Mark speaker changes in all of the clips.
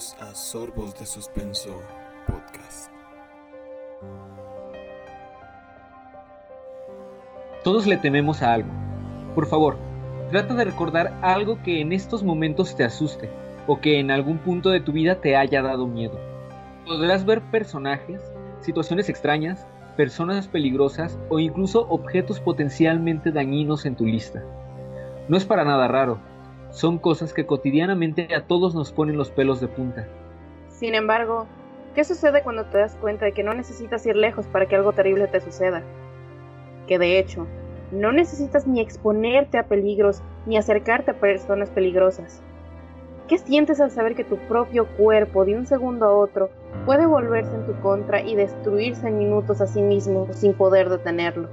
Speaker 1: Bienvenidos a Sorbos de Suspenso Podcast.
Speaker 2: Todos le tememos a algo. Por favor, trata de recordar algo que en estos momentos te asuste o que en algún punto de tu vida te haya dado miedo. Podrás ver personajes, situaciones extrañas, personas peligrosas o incluso objetos potencialmente dañinos en tu lista. No es para nada raro, son cosas que cotidianamente a todos nos ponen los pelos de punta.
Speaker 3: Sin embargo, ¿qué sucede cuando te das cuenta de que no necesitas ir lejos para que algo terrible te suceda? Que de hecho, no necesitas ni exponerte a peligros ni acercarte a personas peligrosas. ¿Qué sientes al saber que tu propio cuerpo de un segundo a otro puede volverse en tu contra y destruirse en minutos a sí mismo sin poder detenerlo?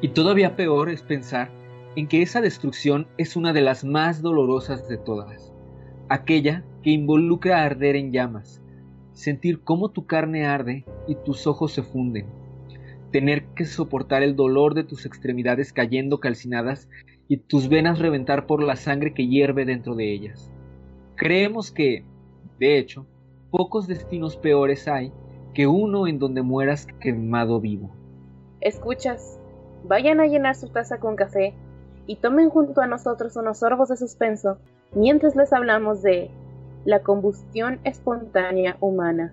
Speaker 2: Y todavía peor es pensar en que esa destrucción es una de las más dolorosas de todas, aquella que involucra arder en llamas, sentir cómo tu carne arde y tus ojos se funden, tener que soportar el dolor de tus extremidades cayendo calcinadas y tus venas reventar por la sangre que hierve dentro de ellas. Creemos que, de hecho, pocos destinos peores hay que uno en donde mueras quemado vivo.
Speaker 3: Escuchas, vayan a llenar su taza con café y tomen junto a nosotros unos sorbos de suspenso mientras les hablamos de la combustión espontánea humana.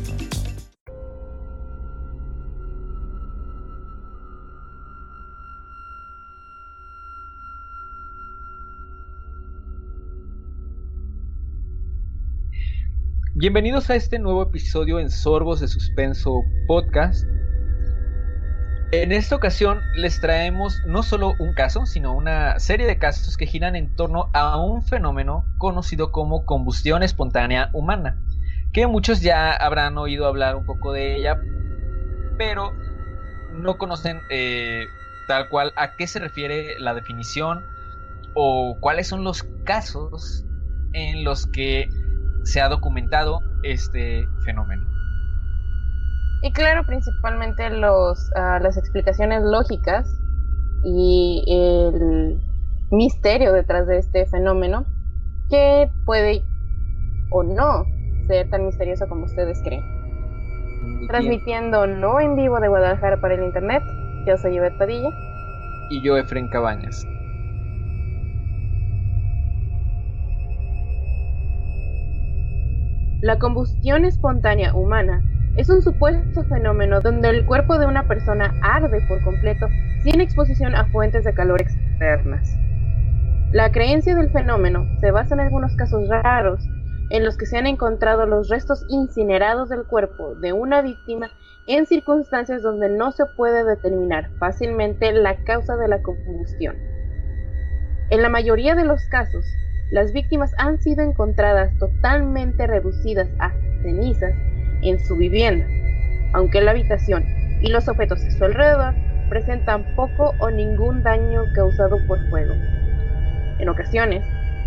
Speaker 2: Bienvenidos a este nuevo episodio en Sorbos de Suspenso Podcast. En esta ocasión les traemos no solo un caso, sino una serie de casos que giran en torno a un fenómeno conocido como combustión espontánea humana, que muchos ya habrán oído hablar un poco de ella, pero no conocen eh, tal cual a qué se refiere la definición o cuáles son los casos en los que se ha documentado este fenómeno.
Speaker 3: Y claro, principalmente los, ah, las explicaciones lógicas y el misterio detrás de este fenómeno que puede o no ser tan misterioso como ustedes creen. Transmitiendo no en vivo de Guadalajara para el internet, yo soy Yvette Padilla.
Speaker 2: Y yo, Efren Cabañas.
Speaker 3: La combustión espontánea humana es un supuesto fenómeno donde el cuerpo de una persona arde por completo sin exposición a fuentes de calor externas. La creencia del fenómeno se basa en algunos casos raros en los que se han encontrado los restos incinerados del cuerpo de una víctima en circunstancias donde no se puede determinar fácilmente la causa de la combustión. En la mayoría de los casos, las víctimas han sido encontradas totalmente reducidas a cenizas en su vivienda, aunque la habitación y los objetos a su alrededor presentan poco o ningún daño causado por fuego. En ocasiones,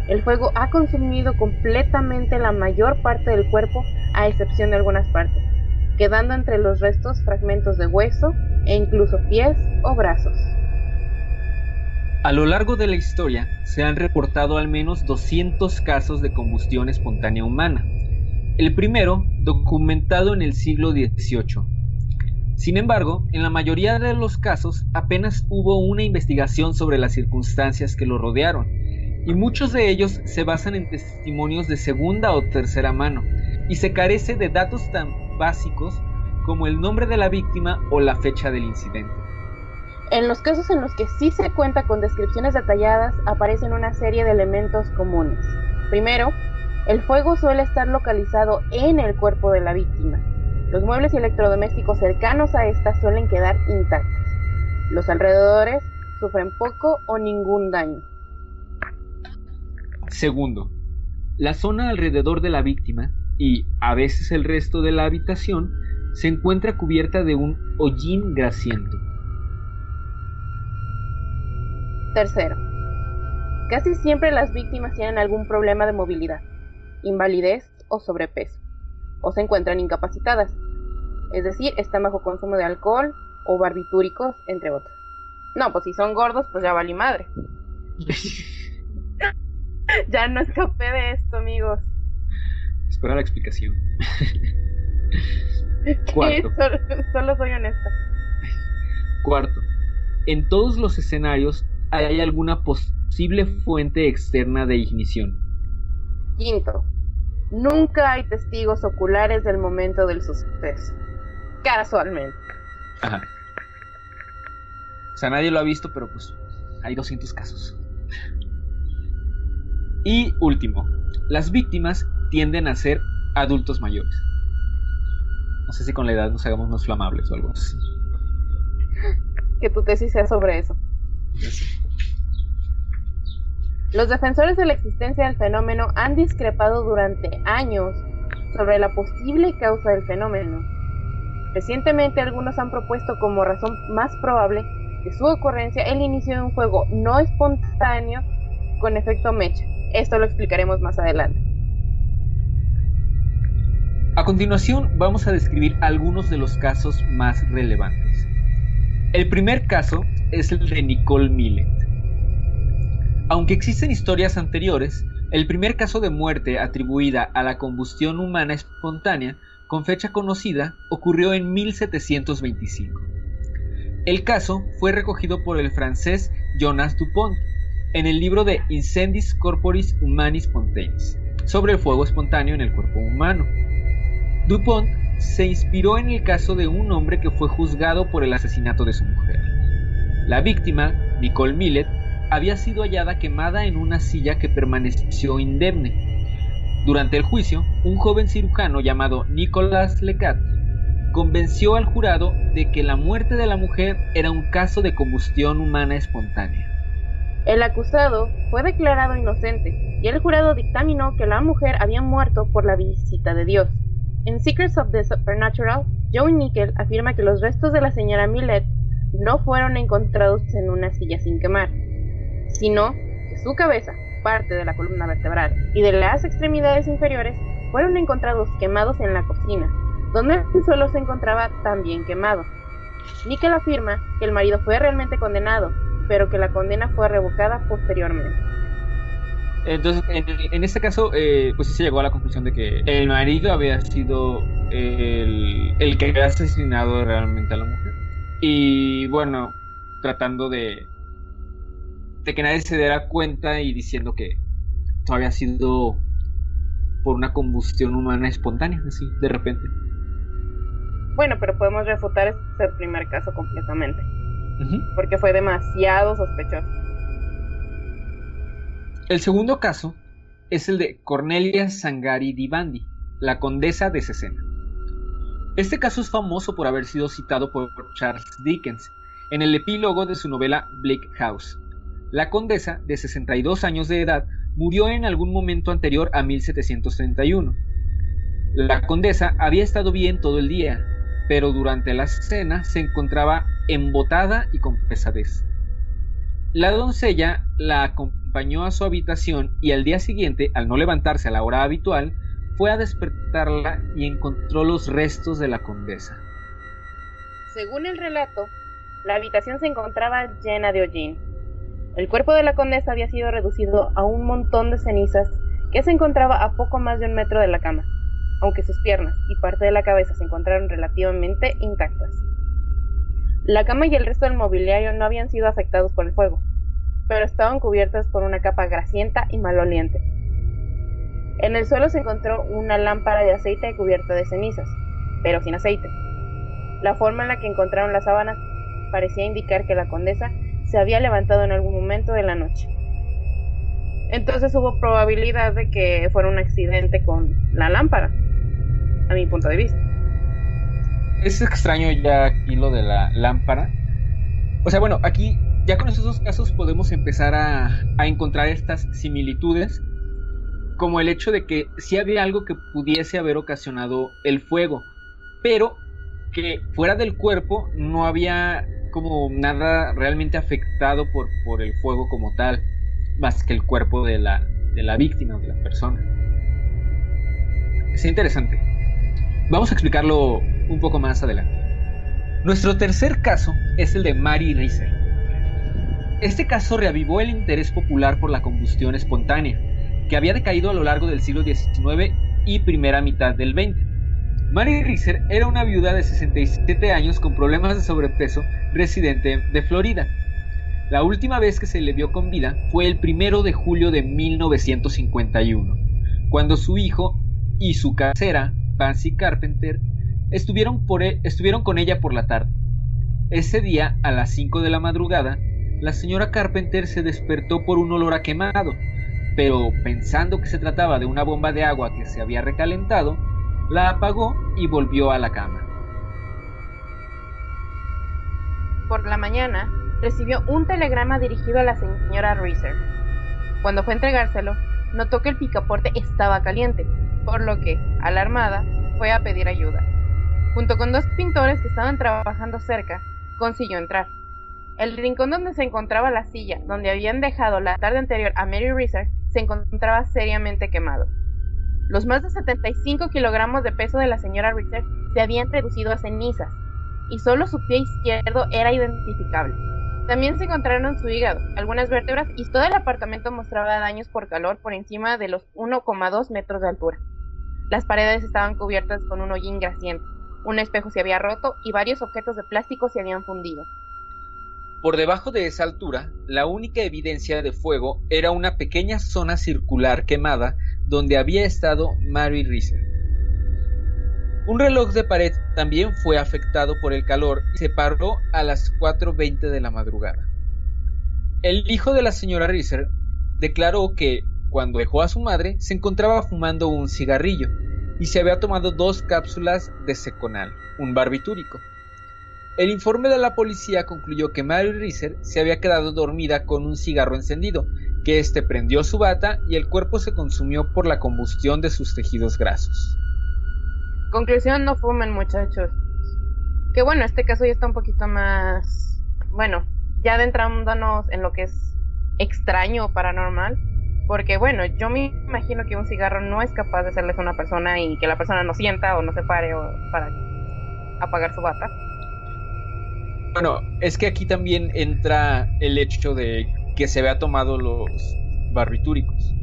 Speaker 3: el fuego ha consumido completamente la mayor parte del cuerpo a excepción de algunas partes, quedando entre los restos fragmentos de hueso e incluso pies o brazos.
Speaker 2: A lo largo de la historia se han reportado al menos 200 casos de combustión espontánea humana. El primero documentado en el siglo XVIII. Sin embargo, en la mayoría de los casos apenas hubo una investigación sobre las circunstancias que lo rodearon, y muchos de ellos se basan en testimonios de segunda o tercera mano, y se carece de datos tan básicos como el nombre de la víctima o la fecha del incidente.
Speaker 3: En los casos en los que sí se cuenta con descripciones detalladas, aparecen una serie de elementos comunes. Primero, el fuego suele estar localizado en el cuerpo de la víctima. Los muebles y electrodomésticos cercanos a esta suelen quedar intactos. Los alrededores sufren poco o ningún daño.
Speaker 2: Segundo, la zona alrededor de la víctima y a veces el resto de la habitación se encuentra cubierta de un hollín grasiento.
Speaker 3: Tercero, casi siempre las víctimas tienen algún problema de movilidad, invalidez o sobrepeso, o se encuentran incapacitadas, es decir, están bajo consumo de alcohol o barbitúricos, entre otros. No, pues si son gordos, pues ya vale madre. ya no escapé de esto, amigos.
Speaker 2: Espera la explicación.
Speaker 3: Cuarto. Solo, solo soy honesta.
Speaker 2: Cuarto. En todos los escenarios hay alguna posible fuente externa de ignición.
Speaker 3: Quinto. Nunca hay testigos oculares del momento del suceso. Casualmente.
Speaker 2: Ajá. O sea, nadie lo ha visto, pero pues hay 200 casos. Y último, las víctimas tienden a ser adultos mayores. No sé si con la edad nos hagamos más flamables o algo así.
Speaker 3: Que tu tesis sea sobre eso. Los defensores de la existencia del fenómeno han discrepado durante años sobre la posible causa del fenómeno. Recientemente algunos han propuesto como razón más probable de su ocurrencia el inicio de un fuego no espontáneo con efecto mecha. Esto lo explicaremos más adelante.
Speaker 2: A continuación vamos a describir algunos de los casos más relevantes. El primer caso es el de Nicole Millet. Aunque existen historias anteriores, el primer caso de muerte atribuida a la combustión humana espontánea con fecha conocida ocurrió en 1725. El caso fue recogido por el francés Jonas Dupont en el libro de Incendis Corporis Humani Spontaneis sobre el fuego espontáneo en el cuerpo humano. Dupont se inspiró en el caso de un hombre que fue juzgado por el asesinato de su mujer. La víctima, Nicole Millet, había sido hallada quemada en una silla que permaneció indemne. Durante el juicio, un joven cirujano llamado Nicolas Lecat convenció al jurado de que la muerte de la mujer era un caso de combustión humana espontánea.
Speaker 3: El acusado fue declarado inocente y el jurado dictaminó que la mujer había muerto por la visita de Dios. En Secrets of the Supernatural, Joe Nickel afirma que los restos de la señora Millet no fueron encontrados en una silla sin quemar, sino que su cabeza, parte de la columna vertebral y de las extremidades inferiores fueron encontrados quemados en la cocina, donde el suelo se encontraba también quemado. Nickel afirma que el marido fue realmente condenado pero que la condena fue revocada posteriormente.
Speaker 2: Entonces, en, este caso, eh, pues sí se llegó a la conclusión de que el marido había sido el, el que había asesinado realmente a la mujer. Y bueno, tratando de, de que nadie se diera cuenta y diciendo que había sido por una combustión humana espontánea, así, de repente.
Speaker 3: Bueno, pero podemos refutar este primer caso completamente porque fue demasiado sospechoso.
Speaker 2: El segundo caso es el de Cornelia Sangari Divandi, la condesa de Cesena. Este caso es famoso por haber sido citado por Charles Dickens en el epílogo de su novela Bleak House. La condesa, de 62 años de edad, murió en algún momento anterior a 1731. La condesa había estado bien todo el día, pero durante la cena se encontraba embotada y con pesadez. La doncella la acompañó a su habitación y al día siguiente, al no levantarse a la hora habitual, fue a despertarla y encontró los restos de la condesa.
Speaker 3: Según el relato, la habitación se encontraba llena de hollín. El cuerpo de la condesa había sido reducido a un montón de cenizas que se encontraba a poco más de un metro de la cama, aunque sus piernas y parte de la cabeza se encontraron relativamente intactas. La cama y el resto del mobiliario no habían sido afectados por el fuego, pero estaban cubiertas por una capa grasienta y maloliente. En el suelo se encontró una lámpara de aceite cubierta de cenizas, pero sin aceite. La forma en la que encontraron las sábanas parecía indicar que la condesa se había levantado en algún momento de la noche. Entonces hubo probabilidad de que fuera un accidente con la lámpara, a mi punto de vista.
Speaker 2: Es extraño ya aquí lo de la lámpara. O sea, bueno, aquí ya con esos dos casos podemos empezar a, a encontrar estas similitudes, como el hecho de que sí había algo que pudiese haber ocasionado el fuego, pero que fuera del cuerpo no había como nada realmente afectado por, por el fuego como tal, más que el cuerpo de la, de la víctima, de la persona. Es interesante. Vamos a explicarlo un poco más adelante. Nuestro tercer caso es el de Mary Reiser. Este caso reavivó el interés popular por la combustión espontánea, que había decaído a lo largo del siglo XIX y primera mitad del XX. Mary Reiser era una viuda de 67 años con problemas de sobrepeso residente de Florida. La última vez que se le vio con vida fue el primero de julio de 1951, cuando su hijo y su casera, Pansy Carpenter, e, estuvieron con ella por la tarde. Ese día, a las 5 de la madrugada, la señora Carpenter se despertó por un olor a quemado, pero pensando que se trataba de una bomba de agua que se había recalentado, la apagó y volvió a la cama.
Speaker 3: Por la mañana, recibió un telegrama dirigido a la señora Reiser. Cuando fue a entregárselo, notó que el picaporte estaba caliente, por lo que, alarmada, fue a pedir ayuda. Junto con dos pintores que estaban trabajando cerca, consiguió entrar. El rincón donde se encontraba la silla, donde habían dejado la tarde anterior a Mary Reiser, se encontraba seriamente quemado. Los más de 75 kilogramos de peso de la señora Richter se habían reducido a cenizas, y solo su pie izquierdo era identificable. También se encontraron su hígado, algunas vértebras y todo el apartamento mostraba daños por calor por encima de los 1,2 metros de altura. Las paredes estaban cubiertas con un hollín grasiento, un espejo se había roto y varios objetos de plástico se habían fundido.
Speaker 2: Por debajo de esa altura, la única evidencia de fuego era una pequeña zona circular quemada donde había estado Mary Reiser. Un reloj de pared también fue afectado por el calor y se paró a las 4.20 de la madrugada. El hijo de la señora Reiser declaró que, cuando dejó a su madre, se encontraba fumando un cigarrillo y se había tomado dos cápsulas de seconal, un barbitúrico. El informe de la policía concluyó que Mary Reiser se había quedado dormida con un cigarro encendido, que éste prendió su bata y el cuerpo se consumió por la combustión de sus tejidos grasos.
Speaker 3: Conclusión, no fumen muchachos. Que bueno, este caso ya está un poquito más... Bueno, ya adentrándonos en lo que es extraño o paranormal. Porque bueno, yo me imagino que un cigarro no es capaz de hacerles a una persona y que la persona no sienta o no se pare o para apagar su bata.
Speaker 2: Bueno, es que aquí también entra el hecho de que se vea tomado los barbitúricos.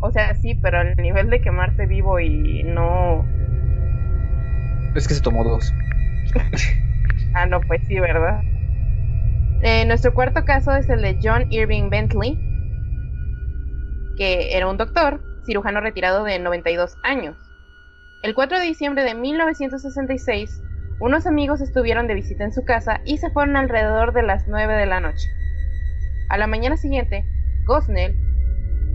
Speaker 3: O sea, sí, pero al nivel de quemarse vivo y no.
Speaker 2: Es que se tomó dos.
Speaker 3: ah, no, pues sí, ¿verdad? Eh, nuestro cuarto caso es el de John Irving Bentley, que era un doctor, cirujano retirado de 92 años. El 4 de diciembre de 1966, unos amigos estuvieron de visita en su casa y se fueron alrededor de las 9 de la noche. A la mañana siguiente, Gosnell,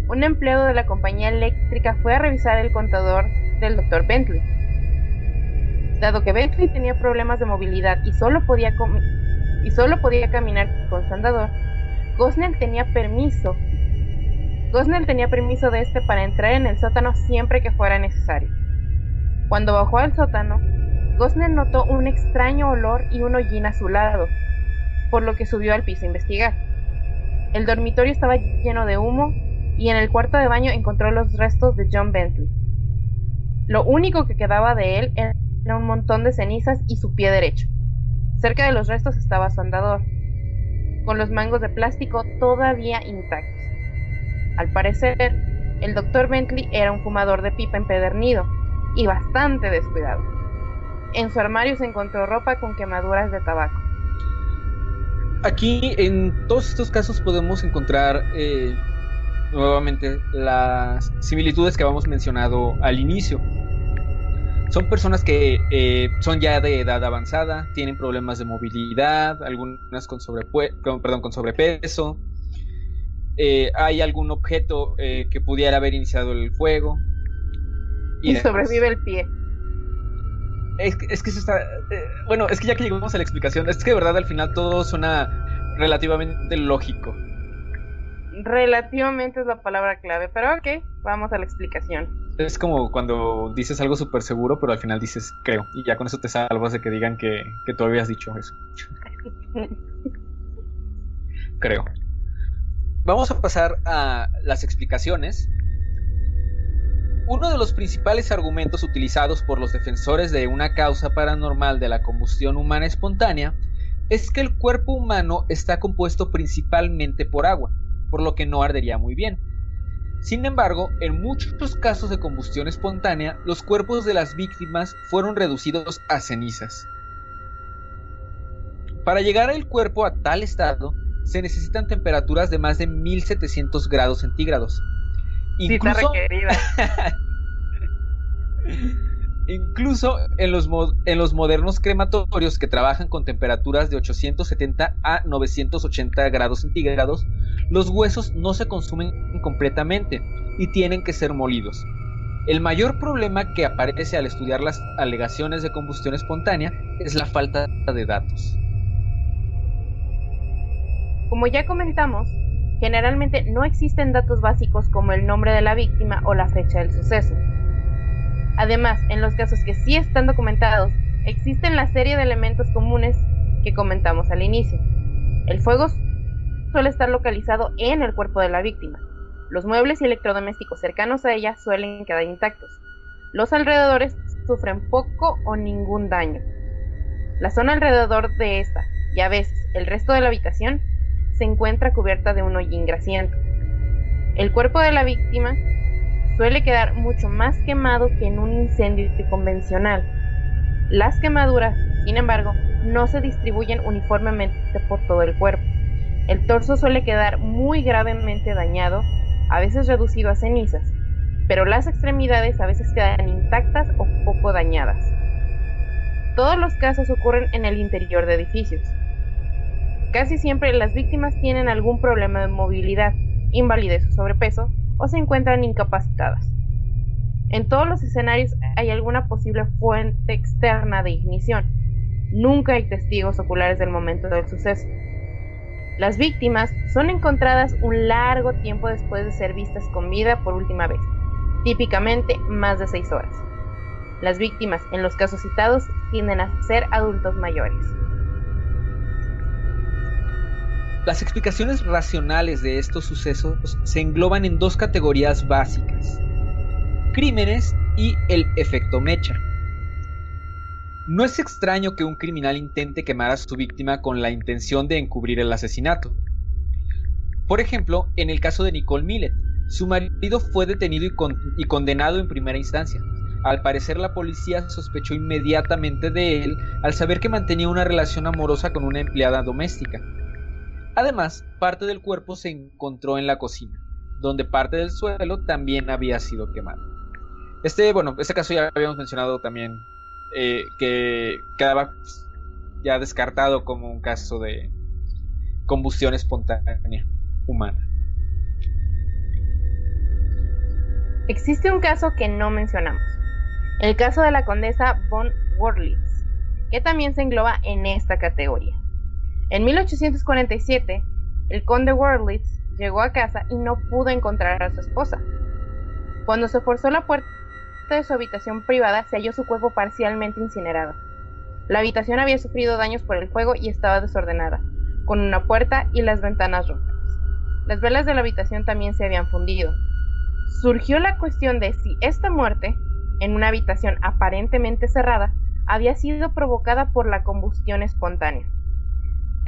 Speaker 3: un empleado de la compañía eléctrica, fue a revisar el contador del Dr. Bentley. Dado que Bentley tenía problemas de movilidad y solo podía, caminar con su andador, Gosnell tenía permiso Gosnell tenía permiso de este para entrar en el sótano siempre que fuera necesario. Cuando bajó al sótano, Gosnell notó un extraño olor y un hollín a su lado, por lo que subió al piso a investigar. El dormitorio estaba lleno de humo y en el cuarto de baño encontró los restos de John Bentley. Lo único que quedaba de él era un montón de cenizas y su pie derecho. Cerca de los restos estaba su andador, con los mangos de plástico todavía intactos. Al parecer, el doctor Bentley era un fumador de pipa empedernido y bastante descuidado. En su armario se encontró ropa con quemaduras de tabaco.
Speaker 2: Aquí en todos estos casos podemos encontrar eh, nuevamente las similitudes que habíamos mencionado al inicio. Son personas que eh, son ya de edad avanzada, tienen problemas de movilidad, algunas con, perdón, con sobrepeso. Eh, hay algún objeto eh, que pudiera haber iniciado el fuego.
Speaker 3: Y, sobrevive el pie.
Speaker 2: Es, es que eso está. bueno, es que ya que llegamos a la explicación, es que de verdad al final todo suena relativamente lógico
Speaker 3: relativamente es la palabra clave, pero ok, vamos a la explicación.
Speaker 2: Es como cuando dices algo súper seguro, pero al final dices creo, y ya con eso te salvas de que digan que, que tú habías dicho eso. creo. Vamos a pasar a las explicaciones. Uno de los principales argumentos utilizados por los defensores de una causa paranormal de la combustión humana espontánea es que el cuerpo humano está compuesto principalmente por agua por lo que no ardería muy bien. Sin embargo, en muchos casos de combustión espontánea, los cuerpos de las víctimas fueron reducidos a cenizas. Para llegar al cuerpo a tal estado, se necesitan temperaturas de más de 1700 grados centígrados.
Speaker 3: Incluso,
Speaker 2: Incluso en los, en los modernos crematorios que trabajan con temperaturas de 870 a 980 grados centígrados, los huesos no se consumen completamente y tienen que ser molidos. El mayor problema que aparece al estudiar las alegaciones de combustión espontánea es la falta de datos.
Speaker 3: Como ya comentamos, generalmente no existen datos básicos como el nombre de la víctima o la fecha del suceso. Además, en los casos que sí están documentados, existen la serie de elementos comunes que comentamos al inicio. El fuego suele estar localizado en el cuerpo de la víctima. Los muebles y electrodomésticos cercanos a ella suelen quedar intactos. Los alrededores sufren poco o ningún daño. La zona alrededor de esta y a veces el resto de la habitación se encuentra cubierta de un hollín grasiento. El cuerpo de la víctima suele quedar mucho más quemado que en un incendio convencional. Las quemaduras, sin embargo, no se distribuyen uniformemente por todo el cuerpo. El torso suele quedar muy gravemente dañado, a veces reducido a cenizas, pero las extremidades a veces quedan intactas o poco dañadas. Todos los casos ocurren en el interior de edificios. Casi siempre las víctimas tienen algún problema de movilidad, invalidez o sobrepeso, o se encuentran incapacitadas. En todos los escenarios hay alguna posible fuente externa de ignición. Nunca hay testigos oculares del momento del suceso. Las víctimas son encontradas un largo tiempo después de ser vistas con vida por última vez, típicamente más de seis horas. Las víctimas en los casos citados tienden a ser adultos mayores.
Speaker 2: Las explicaciones racionales de estos sucesos se engloban en dos categorías básicas, crímenes y el efecto mecha. No es extraño que un criminal intente quemar a su víctima con la intención de encubrir el asesinato. Por ejemplo, en el caso de Nicole Millet, su marido fue detenido y, y, condenado en primera instancia. Al parecer la policía sospechó inmediatamente de él al saber que mantenía una relación amorosa con una empleada doméstica. Además, parte del cuerpo se encontró en la cocina, donde parte del suelo también había sido quemado. Este, bueno, este caso ya habíamos mencionado también eh, que quedaba ya descartado como un caso de combustión espontánea humana.
Speaker 3: Existe un caso que no mencionamos, el caso de la condesa von Worlitz, que también se engloba en esta categoría. En 1847, el conde Wurlitz llegó a casa y no pudo encontrar a su esposa. Cuando se forzó la puerta de su habitación privada, se halló su cuerpo parcialmente incinerado. La habitación había sufrido daños por el fuego y estaba desordenada, con una puerta y las ventanas rotas. Las velas de la habitación también se habían fundido. Surgió la cuestión de si esta muerte, en una habitación aparentemente cerrada, había sido provocada por la combustión espontánea.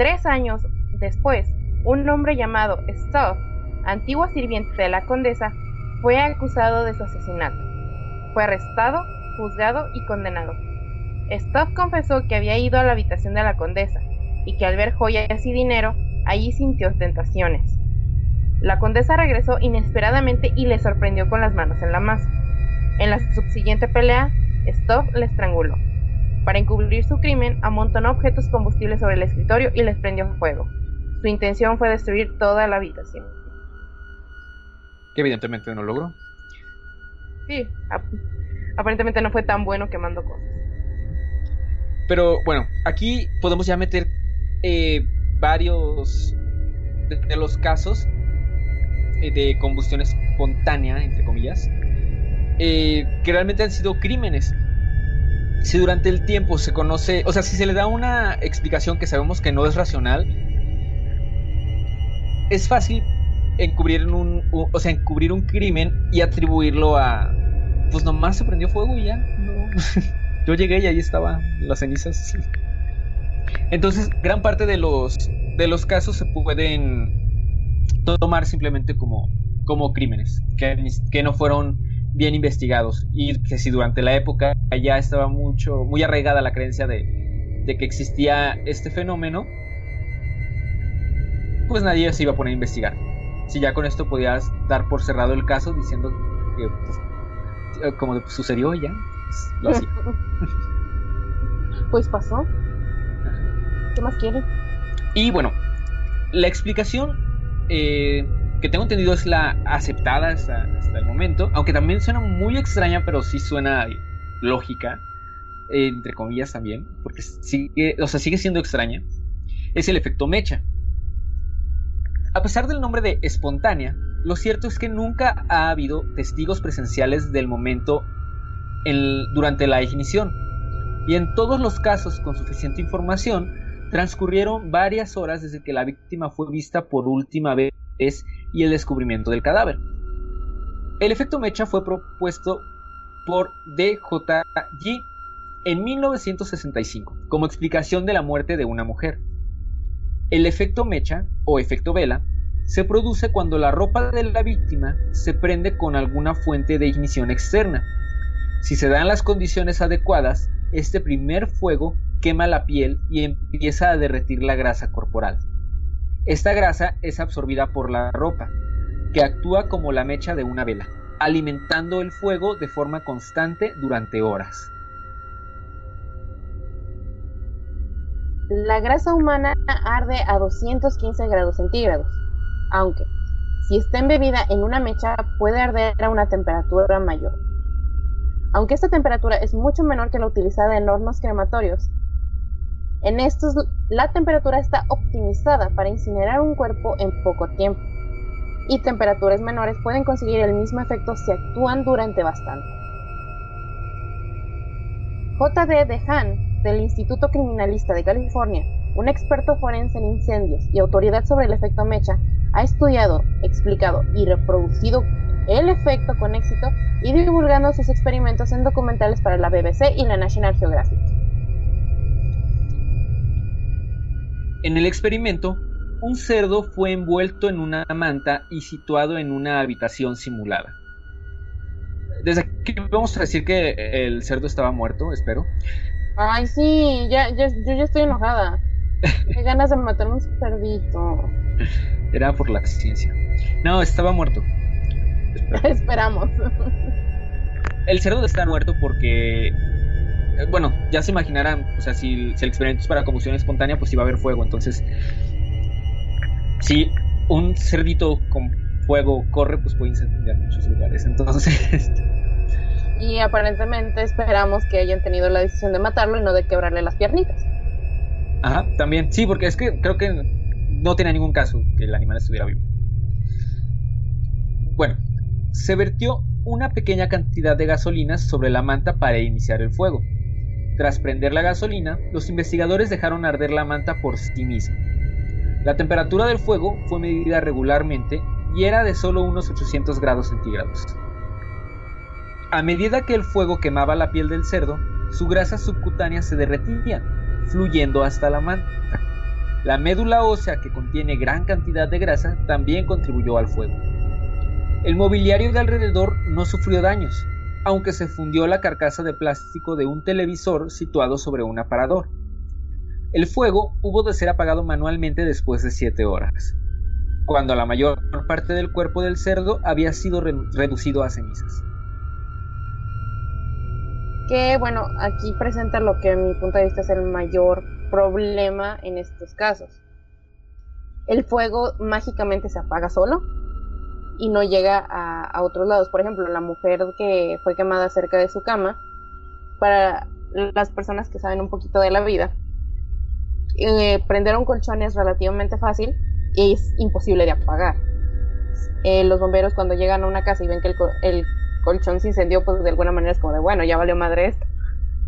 Speaker 3: Tres años después, un hombre llamado Stuff, antiguo sirviente de la condesa, fue acusado de su asesinato. Fue arrestado, juzgado y condenado. Stuff confesó que había ido a la habitación de la condesa y que al ver joyas y dinero, allí sintió tentaciones. La condesa regresó inesperadamente y le sorprendió con las manos en la masa. En la subsiguiente pelea, Stuff le estranguló. Para encubrir su crimen, amontonó objetos combustibles sobre el escritorio y les prendió fuego. Su intención fue destruir toda la habitación.
Speaker 2: Que evidentemente no logró.
Speaker 3: Sí, aparentemente no fue tan bueno quemando cosas.
Speaker 2: Pero bueno, aquí podemos ya meter eh, varios de, los casos eh, de combustión espontánea, entre comillas, eh, que realmente han sido crímenes. Si durante el tiempo se conoce, o sea, si se le da una explicación que sabemos que no es racional, es fácil encubrir un, o sea, encubrir un crimen y atribuirlo a, pues nomás se prendió fuego y ya. No. Yo llegué y ahí estaban las cenizas. Entonces, gran parte de los, de los casos se pueden tomar simplemente como, como crímenes, que, que no fueron bien investigados y que si durante la época ya estaba mucho, muy arraigada la creencia de, de que existía este fenómeno, pues nadie se iba a poner a investigar. Si ya con esto podías dar por cerrado el caso diciendo que pues, como sucedió ya, pues, lo hacía.
Speaker 3: pues pasó. ¿Qué más quiere?
Speaker 2: Y bueno, la explicación eh, que tengo entendido es la aceptada hasta, el momento, aunque también suena muy extraña, pero sí suena lógica, entre comillas también, porque sigue, o sea, sigue siendo extraña, es el efecto mecha. A pesar del nombre de espontánea, lo cierto es que nunca ha habido testigos presenciales del momento durante la ignición, y en todos los casos con suficiente información, transcurrieron varias horas desde que la víctima fue vista por última vez y el descubrimiento del cadáver. El efecto mecha fue propuesto por DJG en 1965 como explicación de la muerte de una mujer. El efecto mecha o efecto vela se produce cuando la ropa de la víctima se prende con alguna fuente de ignición externa. Si se dan las condiciones adecuadas, este primer fuego quema la piel y empieza a derretir la grasa corporal. Esta grasa es absorbida por la ropa, que actúa como la mecha de una vela, alimentando el fuego de forma constante durante horas.
Speaker 3: La grasa humana arde a 215 grados centígrados, aunque si está embebida en una mecha puede arder a una temperatura mayor. Aunque esta temperatura es mucho menor que la utilizada en hornos crematorios, en estos, la temperatura está optimizada para incinerar un cuerpo en poco tiempo, y temperaturas menores pueden conseguir el mismo efecto si actúan durante bastante. J.D. DeHaan, del Instituto Criminalista de California, un experto forense en incendios y autoridad sobre el efecto mecha, ha estudiado, explicado y reproducido el efecto con éxito y divulgando sus experimentos en documentales para la BBC y la National Geographic.
Speaker 2: En el experimento, un cerdo fue envuelto en una manta y situado en una habitación simulada. Desde aquí vamos a decir que el cerdo estaba muerto, espero.
Speaker 3: Ay, sí, ya, yo ya estoy enojada. Qué ganas de matar un cerdito.
Speaker 2: Era por la ciencia. No, estaba muerto.
Speaker 3: Esperamos.
Speaker 2: El cerdo está muerto porque bueno, ya se imaginarán, o sea, si, el experimento es para combustión espontánea, pues iba a haber fuego. Entonces, si un cerdito con fuego corre, pues puede incendiar muchos lugares. Entonces.
Speaker 3: Y aparentemente esperamos que hayan tenido la decisión de matarlo y no de quebrarle las piernitas.
Speaker 2: Ajá, también. Sí, porque es que creo que no tenía ningún caso que el animal estuviera vivo. se vertió una pequeña cantidad de gasolina sobre la manta para iniciar el fuego. Tras prender la gasolina, los investigadores dejaron arder la manta por sí misma. La temperatura del fuego fue medida regularmente y era de solo unos 800 grados centígrados. A medida que el fuego quemaba la piel del cerdo, su grasa subcutánea se derretía, fluyendo hasta la manta. La médula ósea, que contiene gran cantidad de grasa, también contribuyó al fuego. El mobiliario de alrededor no sufrió daños, aunque se fundió la carcasa de plástico de un televisor situado sobre un aparador. El fuego hubo de ser apagado manualmente después de 7 horas, cuando la mayor parte del cuerpo del cerdo había sido reducido a cenizas.
Speaker 3: Que bueno, aquí presenta lo que en mi punto de vista es el mayor problema en estos casos. El fuego mágicamente se apaga solo y no llega a, otros lados. Por ejemplo, la mujer que fue quemada cerca de su cama, para las personas que saben un poquito de la vida, eh, prender un colchón es relativamente fácil y es imposible de apagar. Eh, los bomberos cuando llegan a una casa y ven que el, colchón se incendió, pues de alguna manera es como de, bueno, ya valió madre esto.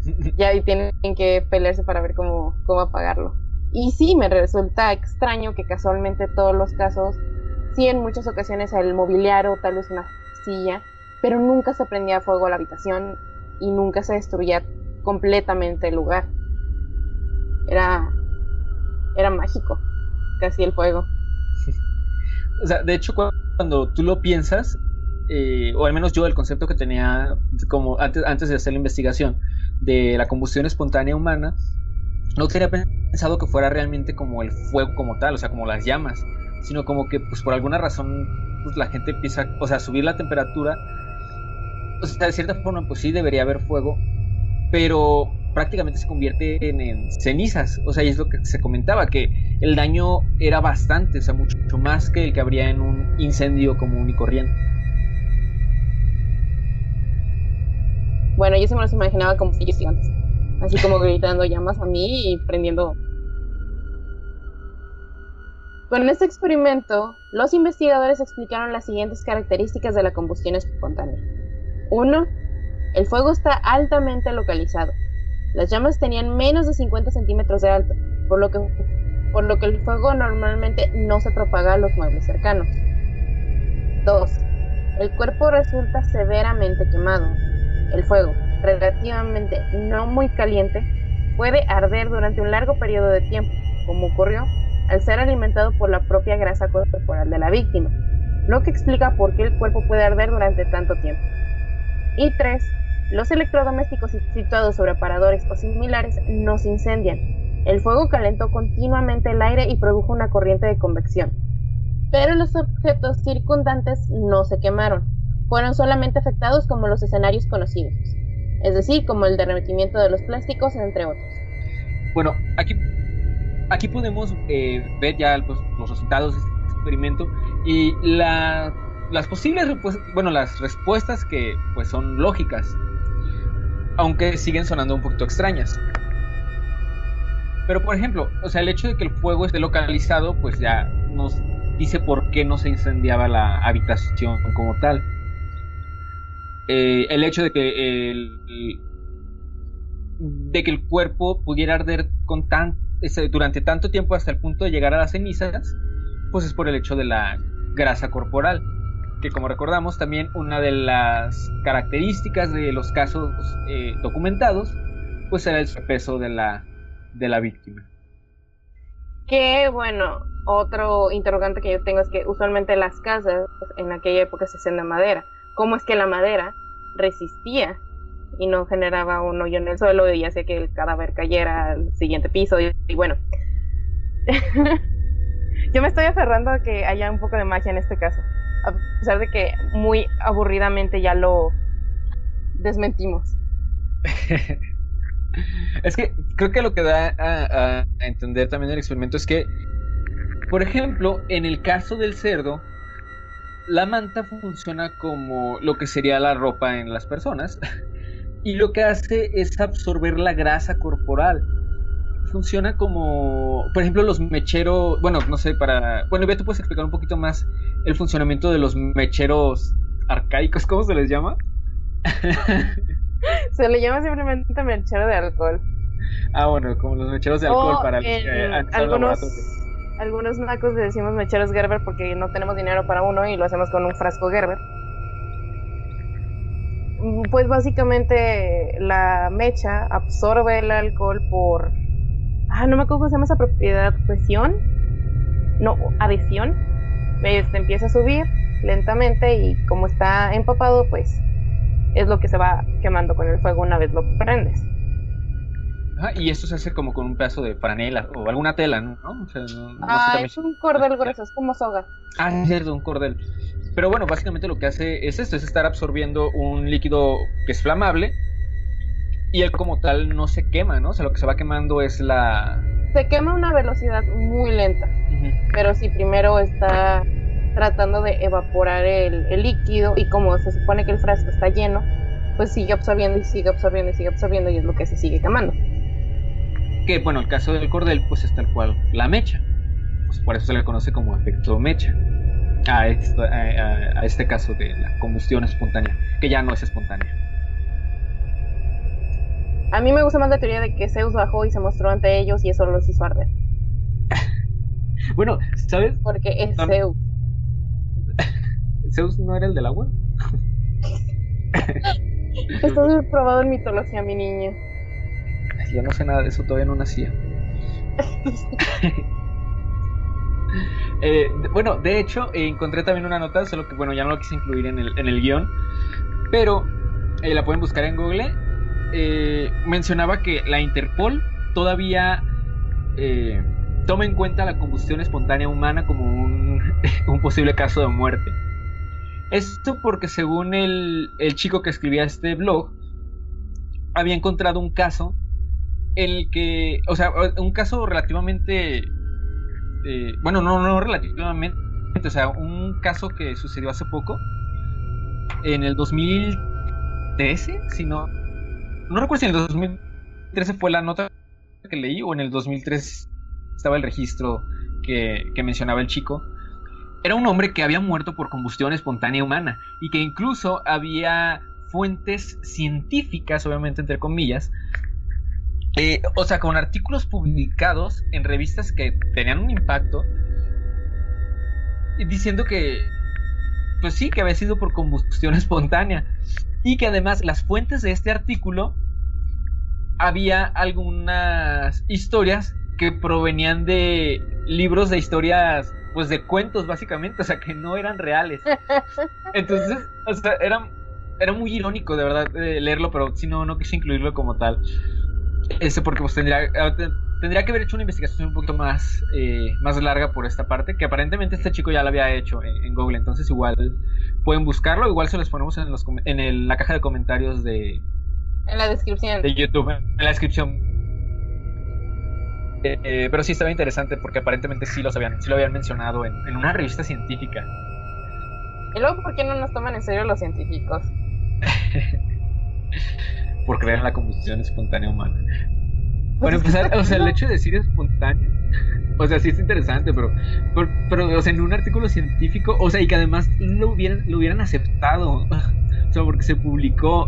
Speaker 3: ya ahí tienen que pelearse para ver cómo, cómo apagarlo. Y sí, me resulta extraño que casualmente todos los casos Sí, en muchas ocasiones el mobiliario, tal vez una silla, pero nunca se prendía fuego a la habitación y nunca se destruía completamente el lugar. Era, era mágico, casi el fuego.
Speaker 2: o sea, de hecho, cuando tú lo piensas, eh, o al menos yo el concepto que tenía como antes, antes de hacer la investigación de la combustión espontánea humana, no tenía pensado que fuera realmente como el fuego como tal, o sea, como las llamas sino como que pues por alguna razón pues la gente empieza, o sea, a subir la temperatura. O de cierta forma pues sí debería haber fuego, pero prácticamente se convierte en, cenizas. O sea, y es lo que se comentaba, que el daño era bastante, o sea, mucho, más que el que habría en un incendio común y corriente.
Speaker 3: Bueno, yo se me los imaginaba como gigantes, así como gritando llamas a mí y prendiendo con este experimento, los investigadores explicaron las siguientes características de la combustión espontánea. 1. El fuego está altamente localizado. Las llamas tenían menos de 50 centímetros de alto, por lo, que, por lo que el fuego normalmente no se propaga a los muebles cercanos. 2. El cuerpo resulta severamente quemado. El fuego, relativamente no muy caliente, puede arder durante un largo periodo de tiempo, como ocurrió al ser alimentado por la propia grasa corporal de la víctima, lo que explica por qué el cuerpo puede arder durante tanto tiempo. Y 3. Los electrodomésticos situados sobre aparadores o similares no se incendian. El fuego calentó continuamente el aire y produjo una corriente de convección. Pero los objetos circundantes no se quemaron, fueron solamente afectados como los escenarios conocidos, es decir, como el derretimiento de los plásticos, entre otros.
Speaker 2: Bueno, aquí aquí podemos eh, ver ya los resultados de este experimento y las posibles bueno, las respuestas que pues son lógicas, aunque siguen sonando un poquito extrañas. Pero por ejemplo, o sea, el hecho de que el fuego esté localizado, pues ya nos dice por qué no se incendiaba la habitación como tal. Eh, el hecho de que el, de que el cuerpo pudiera arder con tan, durante tanto tiempo hasta el punto de llegar a las cenizas, pues es por el hecho de la grasa corporal, que como recordamos también una de las características de los casos eh, documentados, pues era el peso de la, de la víctima.
Speaker 3: Que bueno, otro interrogante que yo tengo es que usualmente las casas en aquella época se hacían de madera. ¿Cómo es que la madera resistía y no generaba un hoyo en el suelo y hacía que el cadáver cayera al siguiente piso y, bueno. Yo me estoy aferrando a que haya un poco de magia en este caso, a pesar de que muy aburridamente ya lo desmentimos.
Speaker 2: es que creo que lo que da a, entender también el experimento es que, por ejemplo, en el caso del cerdo, la manta funciona como lo que sería la ropa en las personas. y lo que hace es absorber la grasa corporal. Funciona como, por ejemplo, los mecheros, bueno, no sé, para... Bueno, tú puedes explicar un poquito más el funcionamiento de los mecheros arcaicos, ¿cómo se les llama?
Speaker 3: se le llama simplemente mechero de alcohol.
Speaker 2: Ah, bueno, como los mecheros de alcohol para los que
Speaker 3: algunos, algunos nacos le decimos mecheros Gerber porque no tenemos dinero para uno y lo hacemos con un frasco Gerber. Pues básicamente la mecha absorbe el alcohol por... Ah, no me acuerdo cómo se llama esa propiedad, presión. No, adhesión. Este, empieza a subir lentamente y como está empapado, pues es lo que se va quemando con el fuego una vez lo prendes.
Speaker 2: y esto se hace como con un pedazo de franela o alguna tela, ¿no?
Speaker 3: ah, es un cordel grueso, es como soga.
Speaker 2: Ah, es cierto, un cordel. Pero bueno, básicamente lo que hace es esto, es estar absorbiendo un líquido que es flamable y él como tal no se quema, ¿no? O sea, lo que se va quemando es la...
Speaker 3: Se quema a una velocidad muy lenta, pero si primero está tratando de evaporar el, líquido y como se supone que el frasco está lleno, pues sigue absorbiendo y sigue absorbiendo y sigue absorbiendo y es lo que se sigue quemando.
Speaker 2: Que bueno, el caso del cordel pues es tal cual la mecha, pues por eso se le conoce como efecto mecha. A, a, este caso de la combustión espontánea, que ya no es espontánea.
Speaker 3: A mí me gusta más la teoría de que Zeus bajó y se mostró ante ellos y eso los hizo arder.
Speaker 2: bueno, ¿sabes?
Speaker 3: Porque es Zeus.
Speaker 2: ¿Zeus no era el del agua?
Speaker 3: Estás probado en mitología, mi niño.
Speaker 2: Yo no sé nada de eso, todavía no nacía. Eh, bueno, de hecho, eh, encontré también una nota, solo que bueno, ya no lo quise incluir en el, el guion, pero eh, la pueden buscar en Google. mencionaba que la Interpol todavía toma en cuenta la combustión espontánea humana como un, posible caso de muerte. Esto porque según el, chico que escribía este blog, había encontrado un caso en el que, o sea, un caso relativamente, eh, bueno, no, no relativamente, o sea, un caso que sucedió hace poco, en el 2013, si no, no recuerdo si en el 2013 fue la nota que leí o en el 2003 estaba el registro que, que mencionaba el chico, era un hombre que había muerto por combustión espontánea humana y que incluso había fuentes científicas, obviamente entre comillas, eh, o sea, con artículos publicados en revistas que tenían un impacto, diciendo que, pues sí, que había sido por combustión espontánea y que además las fuentes de este artículo había algunas historias que provenían de libros de historias pues de cuentos básicamente, o sea, que no eran reales. Entonces, o sea, era, era muy irónico de verdad leerlo, pero si no, no quise incluirlo como tal. Eso porque pues tendría, ah, tendría que haber hecho una investigación un poquito más, eh, más larga por esta parte, que aparentemente este chico ya la había hecho en, Google, entonces igual pueden buscarlo, igual se los ponemos en, los, en la caja de comentarios de...
Speaker 3: En la descripción.
Speaker 2: De YouTube, en la descripción eh, pero sí estaba interesante porque aparentemente sí, los habían, sí lo habían mencionado en, una revista científica.
Speaker 3: ¿Y luego por qué no nos toman en serio los científicos?
Speaker 2: por creer en la combustión espontánea humana. Bueno, pues, o sea, el hecho de decir espontáneo, o sea, sí es interesante, pero, pero, o sea, en un artículo científico, o sea, y que además lo hubieran, lo hubieran aceptado, o sea, porque se publicó.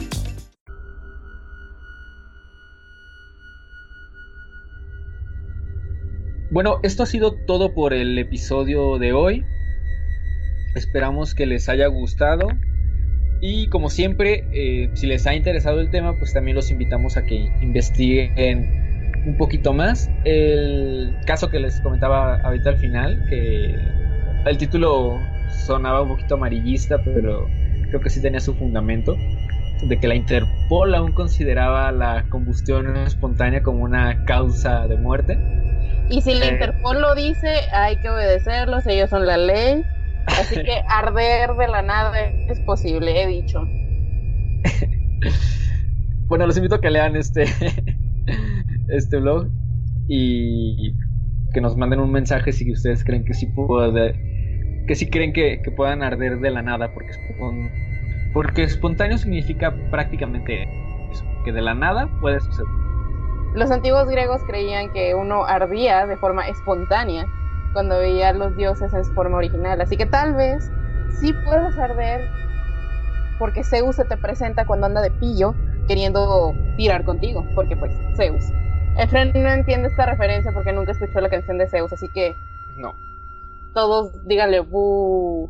Speaker 2: Bueno, esto ha sido todo por el episodio de hoy. Esperamos que les haya gustado. Y como siempre, eh, si les ha interesado el tema, pues también los invitamos a que investiguen un poquito más. El caso que les comentaba ahorita al final, que el título sonaba un poquito amarillista, pero creo que sí tenía su fundamento, de que la Interpol aún consideraba la combustión espontánea como una causa de muerte
Speaker 3: Y si la. Interpol lo dice, hay que obedecerlos, ellos son la ley. Así que arder de la nada es posible, he dicho.
Speaker 2: Bueno, los invito a que lean este, este blog y que nos manden un mensaje si ustedes creen que sí puede, que sí creen que, que puedan arder de la nada, porque, porque espontáneo significa prácticamente eso, que de la nada puede suceder.
Speaker 3: Los antiguos griegos creían que uno ardía de forma espontánea cuando veía a los dioses en su forma original. Así que tal vez sí puedes arder porque Zeus se te presenta cuando anda de pillo queriendo tirar contigo, porque pues Zeus. Efren no entiende esta referencia porque nunca escuchó la canción de Zeus, así que
Speaker 2: No,
Speaker 3: todos díganle "Bú".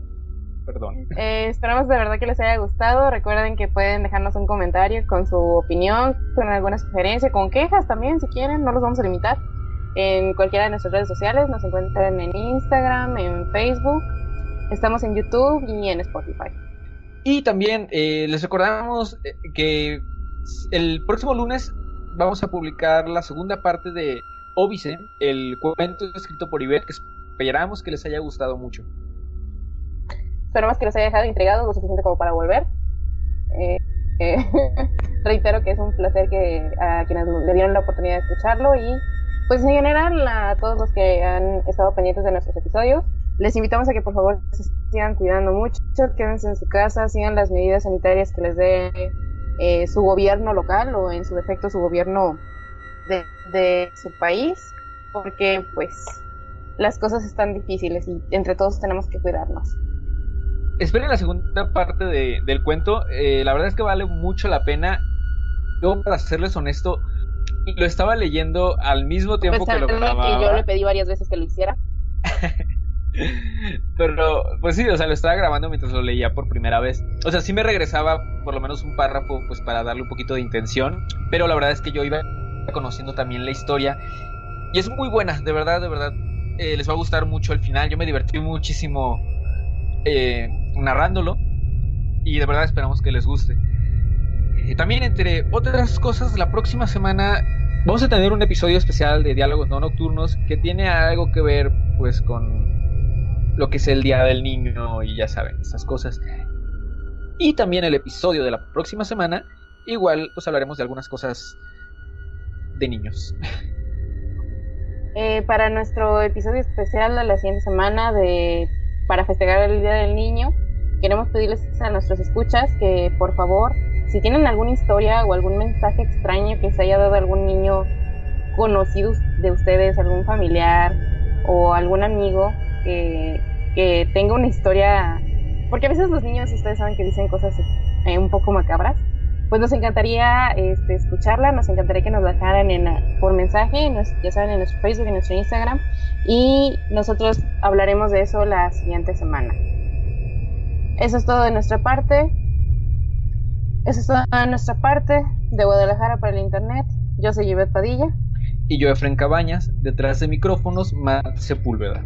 Speaker 2: Perdón.
Speaker 3: Eh, esperamos de verdad que les haya gustado. Recuerden que pueden dejarnos un comentario con su opinión, con alguna sugerencia, con quejas también, si quieren, no los vamos a limitar. En cualquiera de nuestras redes sociales nos encuentran en Instagram, en Facebook, estamos en YouTube y en Spotify.
Speaker 2: Y también eh, les recordamos eh, que el próximo lunes vamos a publicar la segunda parte de Óbice, el cuento escrito por Ivette, que esperamos que les haya gustado mucho.
Speaker 3: Esperamos que los haya dejado intrigados lo suficiente como para volver. Eh, eh, reitero que es un placer que a quienes le dieron la oportunidad de escucharlo y pues en general a todos los que han estado pendientes de nuestros episodios, les invitamos a que por favor se sigan cuidando mucho, quédense en su casa, sigan las medidas sanitarias que les dé eh, su gobierno local o en su defecto su gobierno de, de su país, porque pues las cosas están difíciles y entre todos tenemos que cuidarnos.
Speaker 2: Esperen la segunda parte de- del cuento. eh, la verdad es que vale mucho la pena. Yo, para serles honesto, lo estaba leyendo al mismo tiempo que lo grababa.
Speaker 3: que yo le pedí varias veces que lo hiciera.
Speaker 2: Pero, pues sí, o sea, lo estaba grabando mientras lo leía por primera vez. O sea, sí me regresaba por lo menos un párrafo, pues para darle un poquito de intención. Pero la verdad es que yo iba conociendo también la historia. Y es muy buena, de verdad, de verdad. eh, les va a gustar mucho el final. Yo me divertí muchísimo eh, narrándolo. Y de verdad esperamos que les guste. Eh, también, entre otras cosas, la próxima semana vamos a tener un episodio especial de Diálogos No Nocturnos que tiene algo que ver, pues, con lo que es el Día del Niño y ya saben, esas cosas. Y también el episodio de la próxima semana, igual, pues hablaremos de algunas cosas de niños.
Speaker 3: Eh, para nuestro episodio especial de la siguiente semana de para festejar el Día del Niño, queremos pedirles a nuestros escuchas que por favor, si tienen alguna historia o algún mensaje extraño que se haya dado a algún niño conocido de ustedes, algún familiar o algún amigo que, tenga una historia, porque a veces los niños ustedes saben que dicen cosas eh, un poco macabras, pues nos encantaría este, escucharla, nos encantaría que nos la dejaran en, por mensaje, ya saben, en nuestro Facebook, en nuestro Instagram, y nosotros hablaremos de eso la siguiente semana. Eso es todo de nuestra parte. Eso es todo de nuestra parte de Guadalajara para el Internet. Yo soy Yvette Padilla.
Speaker 2: Y yo, Efren Cabañas, detrás de micrófonos, Matt Sepúlveda.